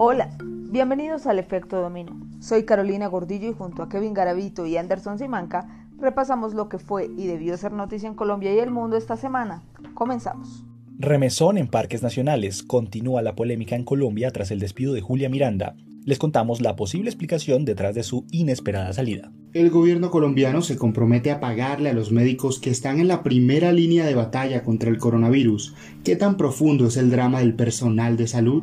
Hola, bienvenidos al Efecto Domino. Soy Carolina Gordillo y junto a Kevin Garavito y Anderson Simanca repasamos lo que fue y debió ser noticia en Colombia y el mundo esta semana. Comenzamos. Remesón en parques nacionales. Continúa la polémica en Colombia tras el despido de Julia Miranda. Les contamos la posible explicación detrás de su inesperada salida. El gobierno colombiano se compromete a pagarle a los médicos que están en la primera línea de batalla contra el coronavirus. ¿Qué tan profundo es el drama del personal de salud?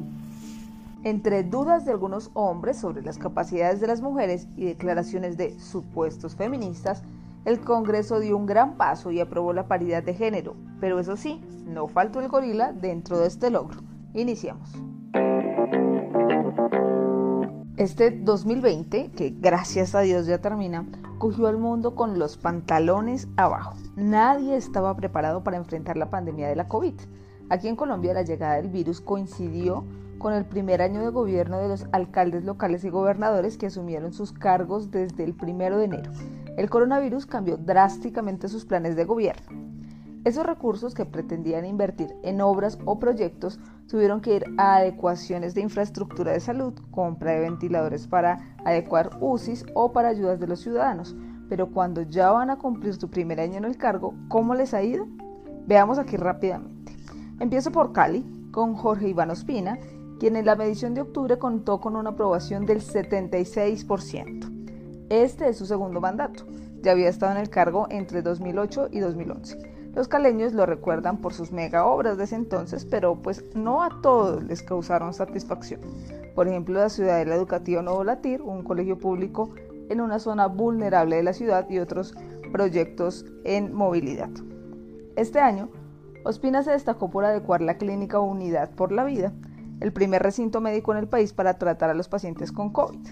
Entre dudas de algunos hombres sobre las capacidades de las mujeres y declaraciones de supuestos feministas, el Congreso dio un gran paso y aprobó la paridad de género, pero eso sí, no faltó el gorila dentro de este logro. Iniciamos. Este 2020, que gracias a Dios ya termina, cogió al mundo con los pantalones abajo. Nadie estaba preparado para enfrentar la pandemia de la COVID. Aquí en Colombia la llegada del virus coincidió con el primer año de gobierno de los alcaldes locales y gobernadores que asumieron sus cargos desde el primero de enero. El coronavirus cambió drásticamente sus planes de gobierno. Esos recursos que pretendían invertir en obras o proyectos tuvieron que ir a adecuaciones de infraestructura de salud, compra de ventiladores para adecuar UCIs o para ayudas de los ciudadanos. Pero cuando ya van a cumplir su primer año en el cargo, ¿cómo les ha ido? Veamos aquí rápidamente. Empiezo por Cali, con Jorge Iván Ospina, quien en la medición de octubre contó con una aprobación del 76%. Este es su segundo mandato. Ya había estado en el cargo entre 2008 y 2011. Los caleños lo recuerdan por sus mega obras de entonces, pero pues no a todos les causaron satisfacción. Por ejemplo, la Ciudadela Educativa Nuevo Latir, un colegio público en una zona vulnerable de la ciudad y otros proyectos en movilidad. Este año, Ospina se destacó por adecuar la clínica Unidad por la Vida, el primer recinto médico en el país para tratar a los pacientes con COVID.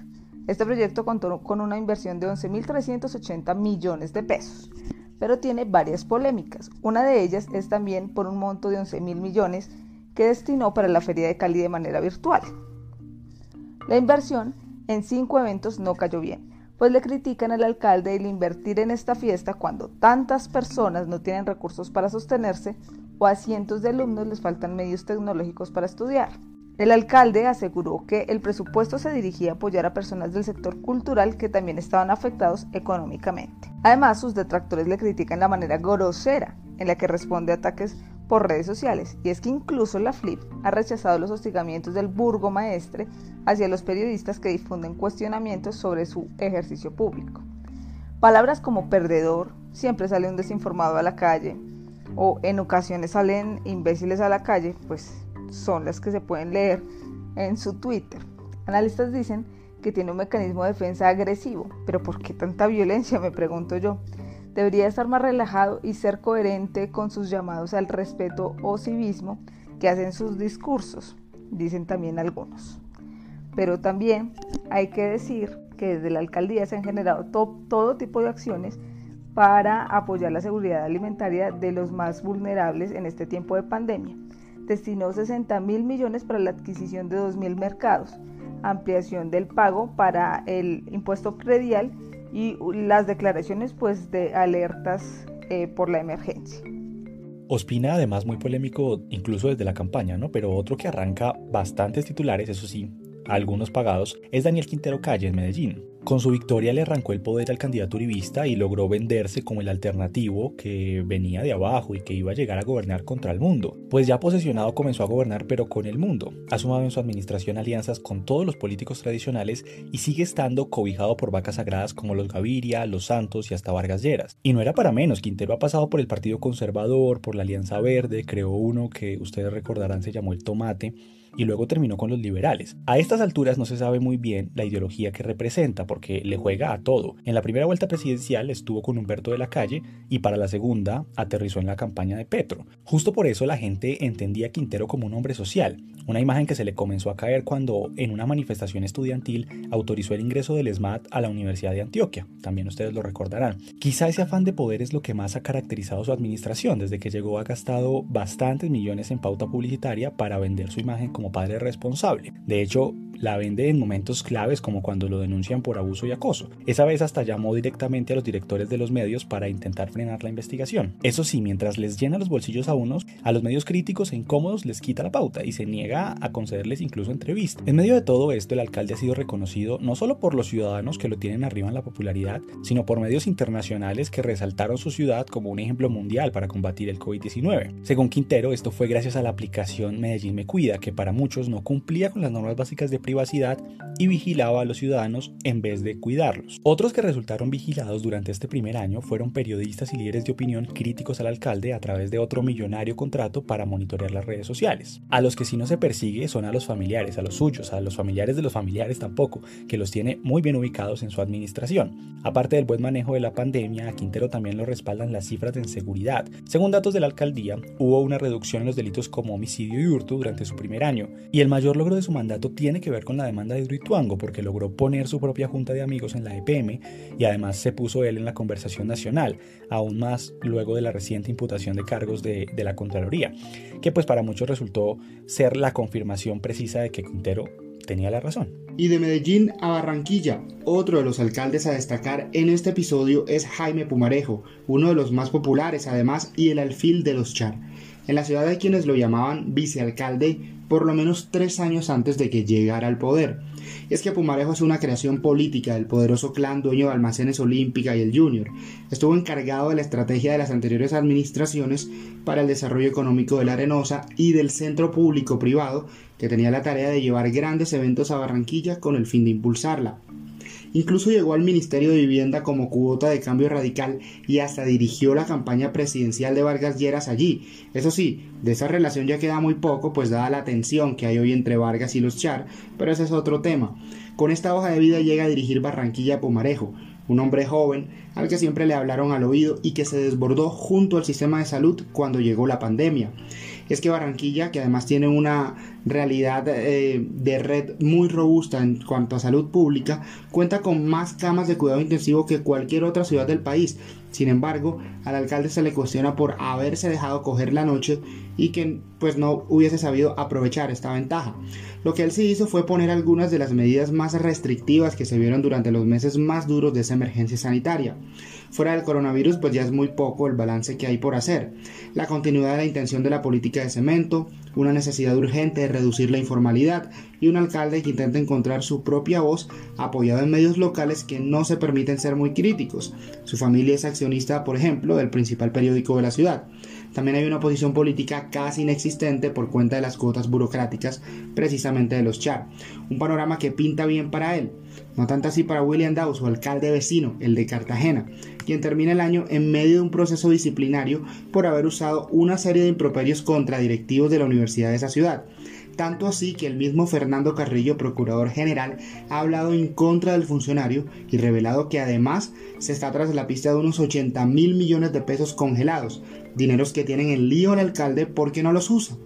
Este proyecto contó con una inversión de 11.380 millones de pesos, pero tiene varias polémicas. Una de ellas es también por un monto de 11.000 millones que destinó para la Feria de Cali de manera virtual. La inversión en cinco eventos no cayó bien, pues le critican al alcalde el invertir en esta fiesta cuando tantas personas no tienen recursos para sostenerse o a cientos de alumnos les faltan medios tecnológicos para estudiar. El alcalde aseguró que el presupuesto se dirigía a apoyar a personas del sector cultural que también estaban afectados económicamente. Además, sus detractores le critican la manera grosera en la que responde a ataques por redes sociales, y es que incluso la FLIP ha rechazado los hostigamientos del burgomaestre hacia los periodistas que difunden cuestionamientos sobre su ejercicio público. Palabras como perdedor, siempre sale un desinformado a la calle, o en ocasiones salen imbéciles a la calle, pues son las que se pueden leer en su Twitter. Analistas dicen que tiene un mecanismo de defensa agresivo, pero ¿por qué tanta violencia? Me pregunto yo. Debería estar más relajado y ser coherente con sus llamados al respeto o civismo que hacen sus discursos, dicen también algunos. Pero también hay que decir que desde la alcaldía se han generado todo tipo de acciones para apoyar la seguridad alimentaria de los más vulnerables en este tiempo de pandemia destinó 60 mil millones para la adquisición de 2 mil mercados, ampliación del pago para el impuesto predial y las declaraciones pues, de alertas eh, por la emergencia. Ospina además muy polémico incluso desde la campaña, ¿no? Pero otro que arranca bastantes titulares, eso sí, algunos pagados, es Daniel Quintero Calle en Medellín. Con su victoria le arrancó el poder al candidato uribista y logró venderse como el alternativo que venía de abajo y que iba a llegar a gobernar contra el mundo. Pues ya posesionado comenzó a gobernar pero con el mundo. Ha sumado en su administración alianzas con todos los políticos tradicionales y sigue estando cobijado por vacas sagradas como los Gaviria, los Santos y hasta Vargas Lleras. Y no era para menos, Quintero ha pasado por el Partido Conservador, por la Alianza Verde, creó uno que ustedes recordarán se llamó el Tomate y luego terminó con los liberales. A estas alturas no se sabe muy bien la ideología que representa porque le juega a todo. En la primera vuelta presidencial estuvo con Humberto de la Calle y para la segunda aterrizó en la campaña de Petro. Justo por eso la gente entendía a Quintero como un hombre social, una imagen que se le comenzó a caer cuando en una manifestación estudiantil autorizó el ingreso del SMAT a la Universidad de Antioquia. También ustedes lo recordarán. Quizá ese afán de poder es lo que más ha caracterizado su administración. Desde que llegó ha gastado bastantes millones en pauta publicitaria para vender su imagen como padre responsable. De hecho, la vende en momentos claves como cuando lo denuncian por abuso y acoso. Esa vez hasta llamó directamente a los directores de los medios para intentar frenar la investigación. Eso sí, mientras les llena los bolsillos a unos, a los medios críticos e incómodos les quita la pauta y se niega a concederles incluso entrevistas. En medio de todo esto, el alcalde ha sido reconocido no solo por los ciudadanos que lo tienen arriba en la popularidad, sino por medios internacionales que resaltaron su ciudad como un ejemplo mundial para combatir el COVID-19. Según Quintero, esto fue gracias a la aplicación Medellín Me Cuida, que para muchos no cumplía con las normas básicas de privacidad y vigilaba a los ciudadanos en vez de cuidarlos. Otros que resultaron vigilados durante este primer año fueron periodistas y líderes de opinión críticos al alcalde a través de otro millonario contrato para monitorear las redes sociales. A los que sí no se persigue son a los familiares, a los suyos, a los familiares de los familiares tampoco, que los tiene muy bien ubicados en su administración. Aparte del buen manejo de la pandemia, a Quintero también lo respaldan las cifras de inseguridad. Según datos de la alcaldía, hubo una reducción en los delitos como homicidio y hurto durante su primer año, y el mayor logro de su mandato tiene que ver con la demanda de Hidroituango, porque logró poner su propia junta de amigos en la EPM y además se puso él en la conversación nacional, aún más luego de la reciente imputación de cargos de, de la Contraloría, que pues para muchos resultó ser la confirmación precisa de que Quintero tenía la razón. Y de Medellín a Barranquilla, otro de los alcaldes a destacar en este episodio es Jaime Pumarejo, uno de los más populares además y el alfil de los Char. En la ciudad de quienes lo llamaban vicealcalde por lo menos tres años antes de que llegara al poder es que Pumarejo es una creación política del poderoso clan dueño de Almacenes Olímpica y el Junior. Estuvo encargado de la estrategia de las anteriores administraciones para el desarrollo económico de la Arenosa y del centro público privado que tenía la tarea de llevar grandes eventos a Barranquilla con el fin de impulsarla. Incluso llegó al Ministerio de Vivienda como cuota de cambio radical y hasta dirigió la campaña presidencial de Vargas Lleras allí. Eso sí, de esa relación ya queda muy poco, pues dada la tensión que hay hoy entre Vargas y los Char, pero ese es otro tema. Con esta hoja de vida llega a dirigir Barranquilla Pomarejo, un hombre joven al que siempre le hablaron al oído y que se desbordó junto al sistema de salud cuando llegó la pandemia es que Barranquilla, que además tiene una realidad eh, de red muy robusta en cuanto a salud pública, cuenta con más camas de cuidado intensivo que cualquier otra ciudad del país. Sin embargo, al alcalde se le cuestiona por haberse dejado coger la noche y que pues no hubiese sabido aprovechar esta ventaja. Lo que él sí hizo fue poner algunas de las medidas más restrictivas que se vieron durante los meses más duros de esa emergencia sanitaria. Fuera del coronavirus, pues ya es muy poco el balance que hay por hacer. La continuidad de la intención de la política de cemento, una necesidad urgente de reducir la informalidad y un alcalde que intenta encontrar su propia voz apoyado en medios locales que no se permiten ser muy críticos. Su familia es accionista, por ejemplo, del principal periódico de la ciudad. También hay una oposición política casi inexistente por cuenta de las cuotas burocráticas precisamente de los Char. Un panorama que pinta bien para él. No tanto así para William Dawes, su alcalde vecino, el de Cartagena, quien termina el año en medio de un proceso disciplinario por haber usado una serie de improperios contra directivos de la universidad de esa ciudad. Tanto así que el mismo Fernando Carrillo, procurador general, ha hablado en contra del funcionario y revelado que además se está tras la pista de unos 80 mil millones de pesos congelados, dineros que tienen el lío al alcalde porque no los usa.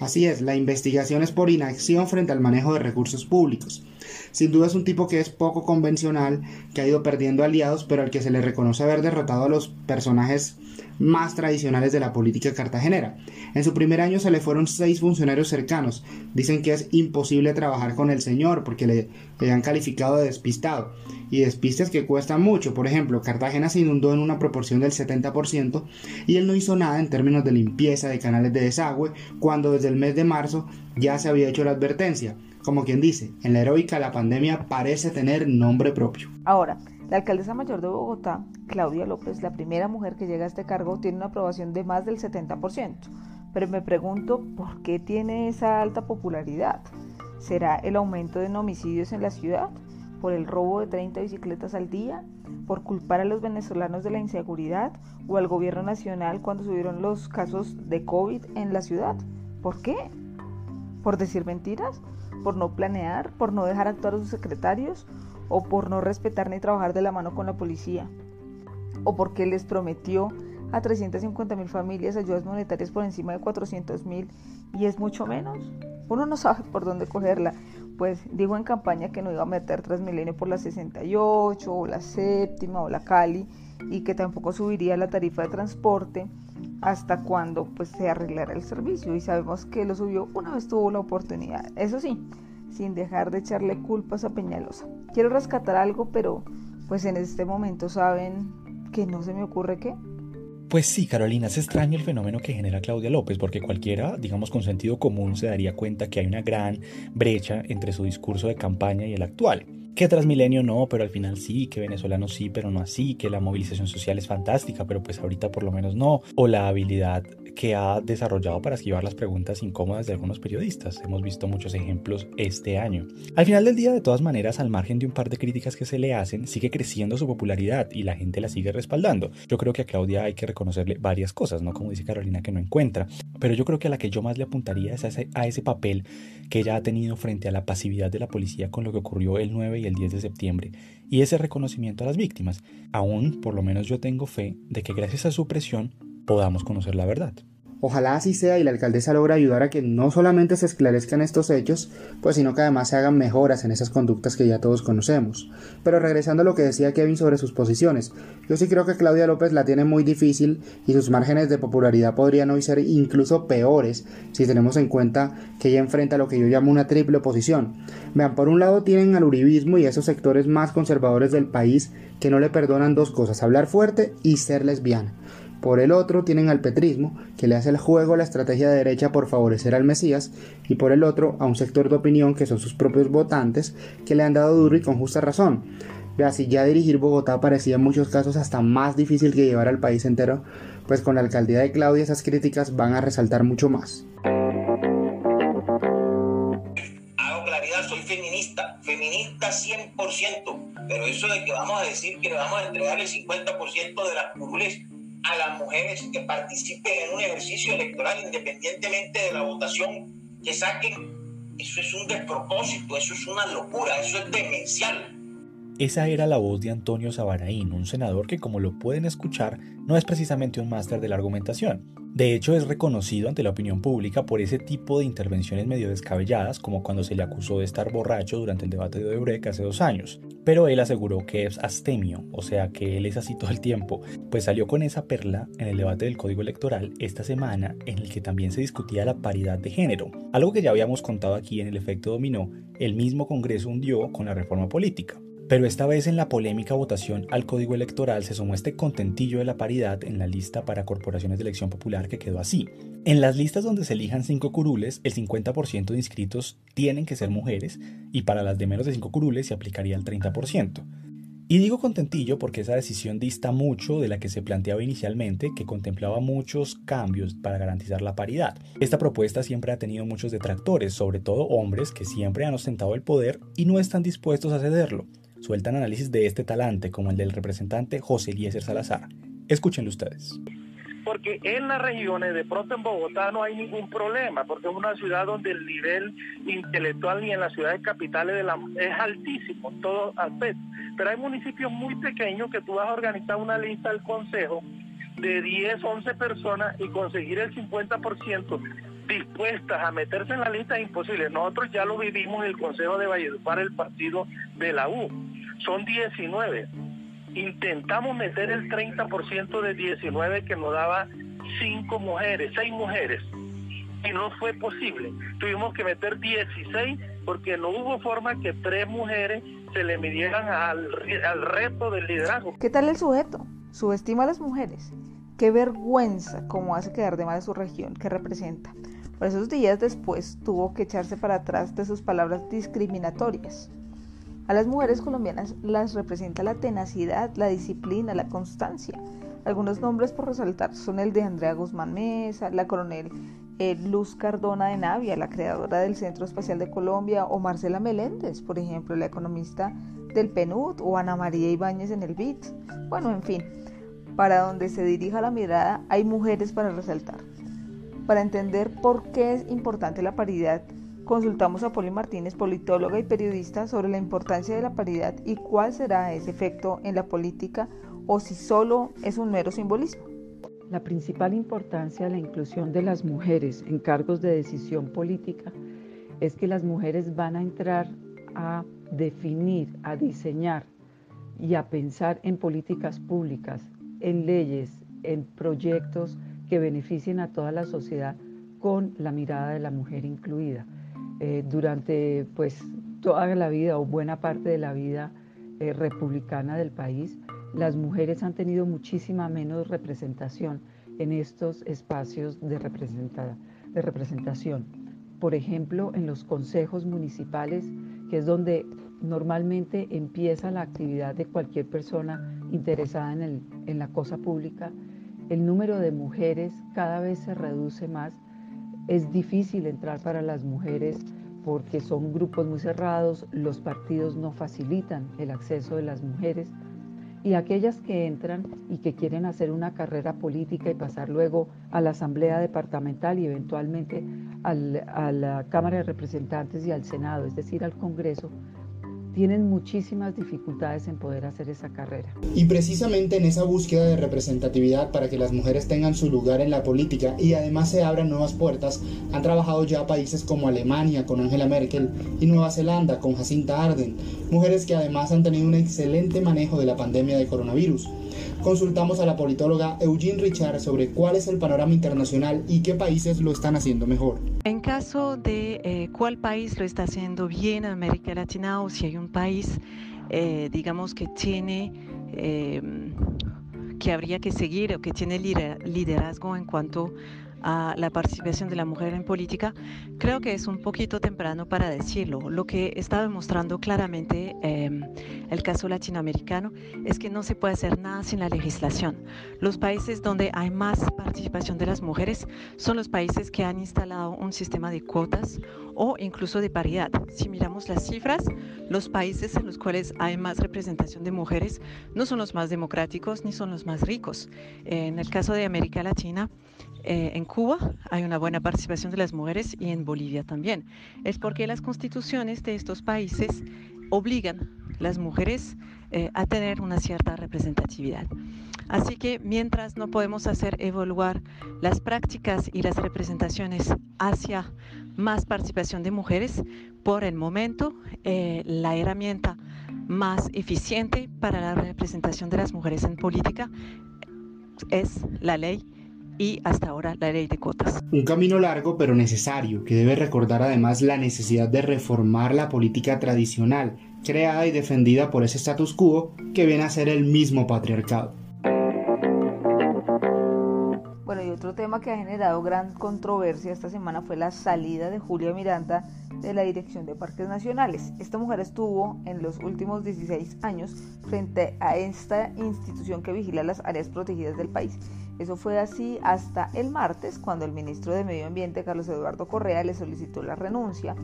Así es, la investigación es por inacción frente al manejo de recursos públicos. Sin duda es un tipo que es poco convencional, que ha ido perdiendo aliados, pero al que se le reconoce haber derrotado a los personajes más tradicionales de la política cartagenera. En su primer año se le fueron seis funcionarios cercanos. Dicen que es imposible trabajar con el señor porque le, le han calificado de despistado. Y despistes que cuestan mucho. Por ejemplo, Cartagena se inundó en una proporción del 70% y él no hizo nada en términos de limpieza de canales de desagüe cuando desde el mes de marzo ya se había hecho la advertencia. Como quien dice, en la heroica la pandemia parece tener nombre propio. Ahora, la alcaldesa mayor de Bogotá, Claudia López, la primera mujer que llega a este cargo, tiene una aprobación de más del 70%. Pero me pregunto, ¿por qué tiene esa alta popularidad? ¿Será el aumento de homicidios en la ciudad? ¿Por el robo de 30 bicicletas al día? ¿Por culpar a los venezolanos de la inseguridad? ¿O al gobierno nacional cuando subieron los casos de COVID en la ciudad? ¿Por qué? ¿Por decir mentiras? ¿Por no planear? ¿Por no dejar actuar a sus secretarios? o por no respetar ni trabajar de la mano con la policía, o porque les prometió a 350 mil familias ayudas monetarias por encima de 400 mil y es mucho menos. Uno no sabe por dónde cogerla. Pues dijo en campaña que no iba a meter Transmilenio por la 68 o la séptima o la Cali y que tampoco subiría la tarifa de transporte hasta cuando pues se arreglara el servicio y sabemos que lo subió una vez tuvo la oportunidad. Eso sí, sin dejar de echarle culpas a Peñalosa. Quiero rescatar algo, pero pues en este momento saben que no se me ocurre qué. Pues sí, Carolina, es extraño el fenómeno que genera Claudia López, porque cualquiera, digamos con sentido común, se daría cuenta que hay una gran brecha entre su discurso de campaña y el actual. Que Transmilenio no, pero al final sí, que venezolano sí, pero no así, que la movilización social es fantástica, pero pues ahorita por lo menos no, o la habilidad que ha desarrollado para esquivar las preguntas incómodas de algunos periodistas. Hemos visto muchos ejemplos este año. Al final del día, de todas maneras, al margen de un par de críticas que se le hacen, sigue creciendo su popularidad y la gente la sigue respaldando. Yo creo que a Claudia hay que reconocerle varias cosas, ¿no? Como dice Carolina que no encuentra. Pero yo creo que a la que yo más le apuntaría es a ese, a ese papel que ella ha tenido frente a la pasividad de la policía con lo que ocurrió el 9 y el 10 de septiembre y ese reconocimiento a las víctimas. Aún, por lo menos yo tengo fe de que gracias a su presión podamos conocer la verdad. Ojalá así sea y la alcaldesa logra ayudar a que no solamente se esclarezcan estos hechos, pues sino que además se hagan mejoras en esas conductas que ya todos conocemos. Pero regresando a lo que decía Kevin sobre sus posiciones, yo sí creo que Claudia López la tiene muy difícil y sus márgenes de popularidad podrían hoy ser incluso peores si tenemos en cuenta que ella enfrenta lo que yo llamo una triple oposición. Vean, por un lado tienen al uribismo y esos sectores más conservadores del país que no le perdonan dos cosas, hablar fuerte y ser lesbiana. Por el otro tienen al petrismo, que le hace el juego a la estrategia de derecha por favorecer al Mesías, y por el otro a un sector de opinión que son sus propios votantes, que le han dado duro y con justa razón. Si ya dirigir Bogotá parecía en muchos casos hasta más difícil que llevar al país entero, pues con la alcaldía de Claudia esas críticas van a resaltar mucho más. Hago claridad, soy feminista, feminista 100%, pero eso de que vamos a decir que le vamos a entregar el 50% de las curules a las mujeres que participen en un ejercicio electoral independientemente de la votación que saquen, eso es un despropósito, eso es una locura, eso es demencial. Esa era la voz de Antonio Sabaraín, un senador que como lo pueden escuchar no es precisamente un máster de la argumentación. De hecho, es reconocido ante la opinión pública por ese tipo de intervenciones medio descabelladas, como cuando se le acusó de estar borracho durante el debate de Odebrecht hace dos años. Pero él aseguró que es astemio, o sea que él es así todo el tiempo, pues salió con esa perla en el debate del Código Electoral esta semana en el que también se discutía la paridad de género, algo que ya habíamos contado aquí en el efecto dominó, el mismo Congreso hundió con la reforma política. Pero esta vez en la polémica votación al Código Electoral se sumó este contentillo de la paridad en la lista para corporaciones de elección popular que quedó así. En las listas donde se elijan cinco curules, el 50% de inscritos tienen que ser mujeres y para las de menos de 5 curules se aplicaría el 30%. Y digo contentillo porque esa decisión dista mucho de la que se planteaba inicialmente, que contemplaba muchos cambios para garantizar la paridad. Esta propuesta siempre ha tenido muchos detractores, sobre todo hombres que siempre han ostentado el poder y no están dispuestos a cederlo sueltan análisis de este talante, como el del representante José Eliezer Salazar. Escúchenlo ustedes. Porque en las regiones, de pronto en Bogotá no hay ningún problema, porque es una ciudad donde el nivel intelectual ni en las ciudades capitales de la, es altísimo en todos aspectos. Pero hay municipios muy pequeños que tú vas a organizar una lista del consejo de 10, 11 personas y conseguir el 50% dispuestas a meterse en la lista imposible. Nosotros ya lo vivimos en el Consejo de Valledupar, el partido de la U. Son 19. Intentamos meter el 30% de 19 que nos daba 5 mujeres, 6 mujeres. Y no fue posible. Tuvimos que meter 16 porque no hubo forma que tres mujeres se le midieran al, al reto del liderazgo. ¿Qué tal el sujeto? Subestima a las mujeres. Qué vergüenza cómo hace quedar de mal a su región que representa. Por esos días después tuvo que echarse para atrás de sus palabras discriminatorias. A las mujeres colombianas las representa la tenacidad, la disciplina, la constancia. Algunos nombres por resaltar son el de Andrea Guzmán Mesa, la coronel eh, Luz Cardona de Navia, la creadora del Centro Espacial de Colombia, o Marcela Meléndez, por ejemplo, la economista del PNUD, o Ana María Ibáñez en el BIT. Bueno, en fin, para donde se dirija la mirada hay mujeres para resaltar. Para entender por qué es importante la paridad, consultamos a Poli Martínez, politóloga y periodista, sobre la importancia de la paridad y cuál será ese efecto en la política o si solo es un mero simbolismo. La principal importancia de la inclusión de las mujeres en cargos de decisión política es que las mujeres van a entrar a definir, a diseñar y a pensar en políticas públicas, en leyes, en proyectos que beneficien a toda la sociedad con la mirada de la mujer incluida. eh, durante pues toda la vida o buena parte de la vida eh, republicana del país, las mujeres han tenido muchísima menos representación en estos espacios de, de representación. Por ejemplo, en los consejos municipales, que es donde normalmente empieza la actividad de cualquier persona interesada en, en la cosa pública, el número de mujeres cada vez se reduce más. Es difícil entrar para las mujeres porque son grupos muy cerrados, los partidos no facilitan el acceso de las mujeres y aquellas que entran y que quieren hacer una carrera política y pasar luego a la Asamblea Departamental y eventualmente a la Cámara de Representantes y al Senado, es decir, al Congreso, tienen muchísimas dificultades en poder hacer esa carrera. Y precisamente en esa búsqueda de representatividad para que las mujeres tengan su lugar en la política y además se abran nuevas puertas, han trabajado ya países como Alemania con Angela Merkel y Nueva Zelanda con Jacinta Arden, mujeres que además han tenido un excelente manejo de la pandemia de coronavirus. Consultamos a la politóloga Eugene Richard sobre cuál es el panorama internacional y qué países lo están haciendo mejor. En caso de eh, cuál país lo está haciendo bien en América Latina o si hay un país, eh, digamos, que tiene, eh, que habría que seguir o que tiene liderazgo en cuanto a la participación de la mujer en política, creo que es un poquito temprano para decirlo. Lo que está demostrando claramente em, el caso latinoamericano es que no se puede hacer nada sin la legislación. Los países donde hay más participación de las mujeres son los países que han instalado un sistema de cuotas o incluso de paridad. Si miramos las cifras, los países en los cuales hay más representación de mujeres no son los más democráticos ni son los más ricos. En el caso de América Latina, eh, en Cuba hay una buena participación de las mujeres y en Bolivia también. Es porque las constituciones de estos países obligan a las mujeres eh, a tener una cierta representatividad. Así que mientras no podemos hacer evaluar las prácticas y las representaciones hacia más participación de mujeres, por el momento eh, la herramienta más eficiente para la representación de las mujeres en política es la ley y hasta ahora la ley de cuotas. Un camino largo pero necesario que debe recordar además la necesidad de reformar la política tradicional, creada y defendida por ese status quo que viene a ser el mismo patriarcado. Bueno, y otro tema que ha generado gran controversia esta semana fue la salida de Julia Miranda de la Dirección de Parques Nacionales. Esta mujer estuvo en los últimos 16 años frente a esta institución que vigila las áreas protegidas del país eso fue así hasta el martes, cuando el ministro de Medio Ambiente, Carlos Eduardo Correa, le solicitó la renuncia.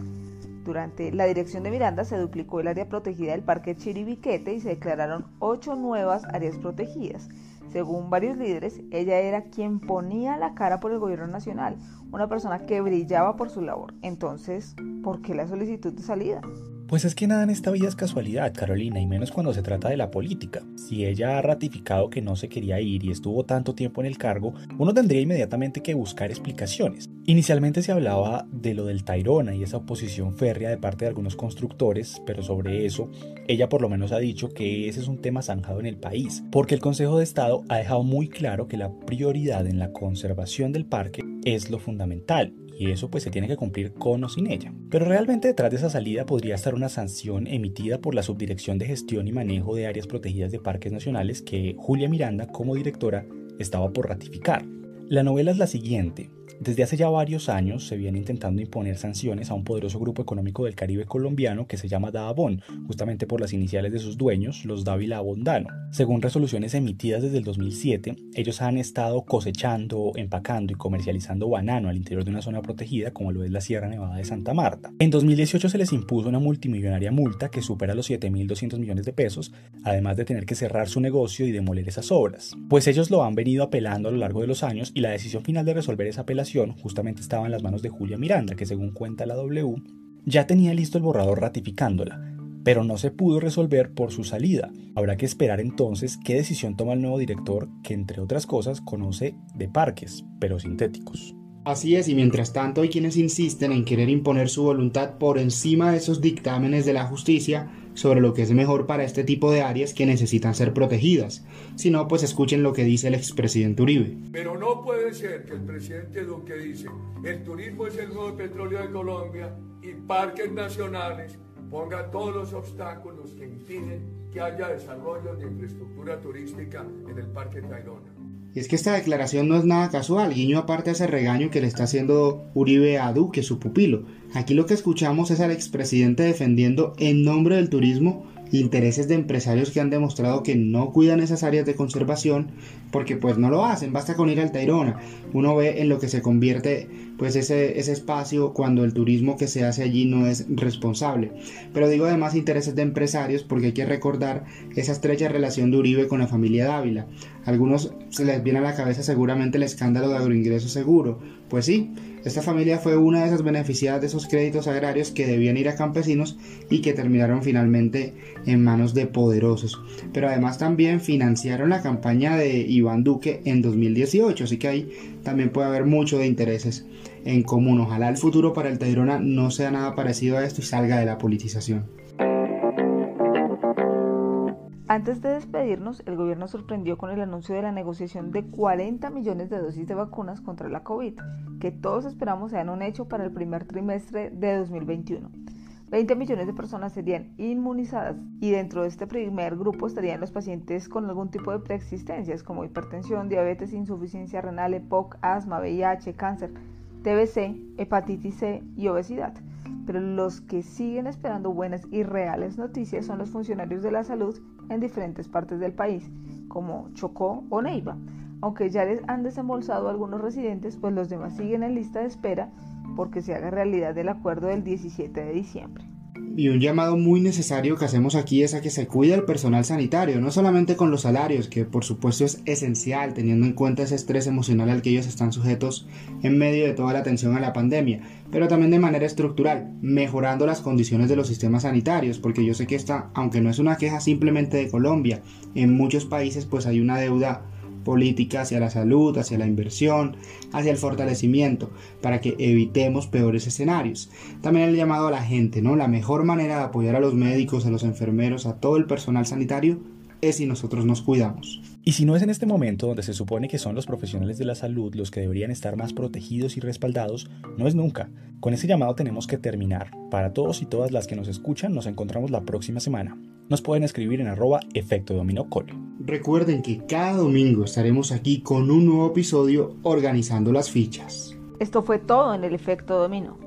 Durante la dirección de Miranda se duplicó el área protegida del Parque Chiribiquete y se declararon ocho nuevas áreas protegidas. Según varios líderes, ella era quien ponía la cara por el gobierno nacional, una persona que brillaba por su labor. Entonces, ¿por qué la solicitud de salida? Pues es que nada en esta vida es casualidad, Carolina, y menos cuando se trata de la política. Si ella ha ratificado que no se quería ir y estuvo tanto tiempo en el cargo, uno tendría inmediatamente que buscar explicaciones. Inicialmente se hablaba de lo del Tairona y esa oposición férrea de parte de algunos constructores, pero sobre eso, ella por lo menos ha dicho que ese es un tema zanjado en el país, porque el Consejo de Estado ha dejado muy claro que la prioridad en la conservación del parque es lo fundamental y eso pues se tiene que cumplir con o sin ella. Pero realmente detrás de esa salida podría estar una sanción emitida por la Subdirección de Gestión y Manejo de Áreas Protegidas de Parques Nacionales que Julia Miranda como directora estaba por ratificar. La novela es la siguiente. Desde hace ya varios años se viene intentando imponer sanciones a un poderoso grupo económico del Caribe colombiano que se llama Daabón, justamente por las iniciales de sus dueños, los Dávila Abondano. Según resoluciones emitidas desde el 2007, ellos han estado cosechando, empacando y comercializando banano al interior de una zona protegida como lo es la Sierra Nevada de Santa Marta. En 2018 se les impuso una multimillonaria multa que supera los 7.200 millones de pesos, además de tener que cerrar su negocio y demoler esas obras. Pues ellos lo han venido apelando a lo largo de los años y la decisión final de resolver esa apelación justamente estaba en las manos de Julia Miranda, que según cuenta la W, ya tenía listo el borrador ratificándola, pero no se pudo resolver por su salida. Habrá que esperar entonces qué decisión toma el nuevo director, que entre otras cosas conoce de parques, pero sintéticos. Así es, y mientras tanto hay quienes insisten en querer imponer su voluntad por encima de esos dictámenes de la justicia sobre lo que es mejor para este tipo de áreas que necesitan ser protegidas. Si no, pues escuchen lo que dice el expresidente Uribe. Pero no puede ser que el presidente Duque dice, el turismo es el nuevo petróleo de Colombia y parques nacionales pongan todos los obstáculos que impiden que haya desarrollo de infraestructura turística en el Parque Tayrona. Y es que esta declaración no es nada casual, guiño aparte de ese regaño que le está haciendo Uribe a Duque, su pupilo. Aquí lo que escuchamos es al expresidente defendiendo en nombre del turismo intereses de empresarios que han demostrado que no cuidan esas áreas de conservación porque pues no lo hacen, basta con ir al Tairona, uno ve en lo que se convierte pues ese, ese espacio cuando el turismo que se hace allí no es responsable. Pero digo además intereses de empresarios porque hay que recordar esa estrecha relación de Uribe con la familia Dávila. algunos se les viene a la cabeza seguramente el escándalo de agroingreso seguro. Pues sí, esta familia fue una de esas beneficiadas de esos créditos agrarios que debían ir a campesinos y que terminaron finalmente en manos de poderosos. Pero además también financiaron la campaña de Iván Duque en 2018, así que ahí también puede haber mucho de intereses en común. Ojalá el futuro para el Tayrona no sea nada parecido a esto y salga de la politización. Antes de despedirnos, el gobierno sorprendió con el anuncio de la negociación de 40 millones de dosis de vacunas contra la COVID, que todos esperamos sean un hecho para el primer trimestre de 2021. 20 millones de personas serían inmunizadas y dentro de este primer grupo estarían los pacientes con algún tipo de preexistencias como hipertensión, diabetes, insuficiencia renal, EPOC, asma, VIH, cáncer, TBC, hepatitis C y obesidad pero los que siguen esperando buenas y reales noticias son los funcionarios de la salud en diferentes partes del país, como Chocó o Neiva. Aunque ya les han desembolsado algunos residentes, pues los demás siguen en lista de espera porque se haga realidad el acuerdo del 17 de diciembre. Y un llamado muy necesario que hacemos aquí es a que se cuide el personal sanitario, no solamente con los salarios, que por supuesto es esencial teniendo en cuenta ese estrés emocional al que ellos están sujetos en medio de toda la atención a la pandemia, pero también de manera estructural, mejorando las condiciones de los sistemas sanitarios, porque yo sé que esta, aunque no es una queja simplemente de Colombia, en muchos países pues hay una deuda política hacia la salud, hacia la inversión, hacia el fortalecimiento, para que evitemos peores escenarios. También el llamado a la gente, ¿no? La mejor manera de apoyar a los médicos, a los enfermeros, a todo el personal sanitario es si nosotros nos cuidamos. Y si no es en este momento donde se supone que son los profesionales de la salud los que deberían estar más protegidos y respaldados, no es nunca. Con ese llamado tenemos que terminar. Para todos y todas las que nos escuchan, nos encontramos la próxima semana. Nos pueden escribir en arroba efecto dominó Recuerden que cada domingo estaremos aquí con un nuevo episodio organizando las fichas. Esto fue todo en el efecto dominó.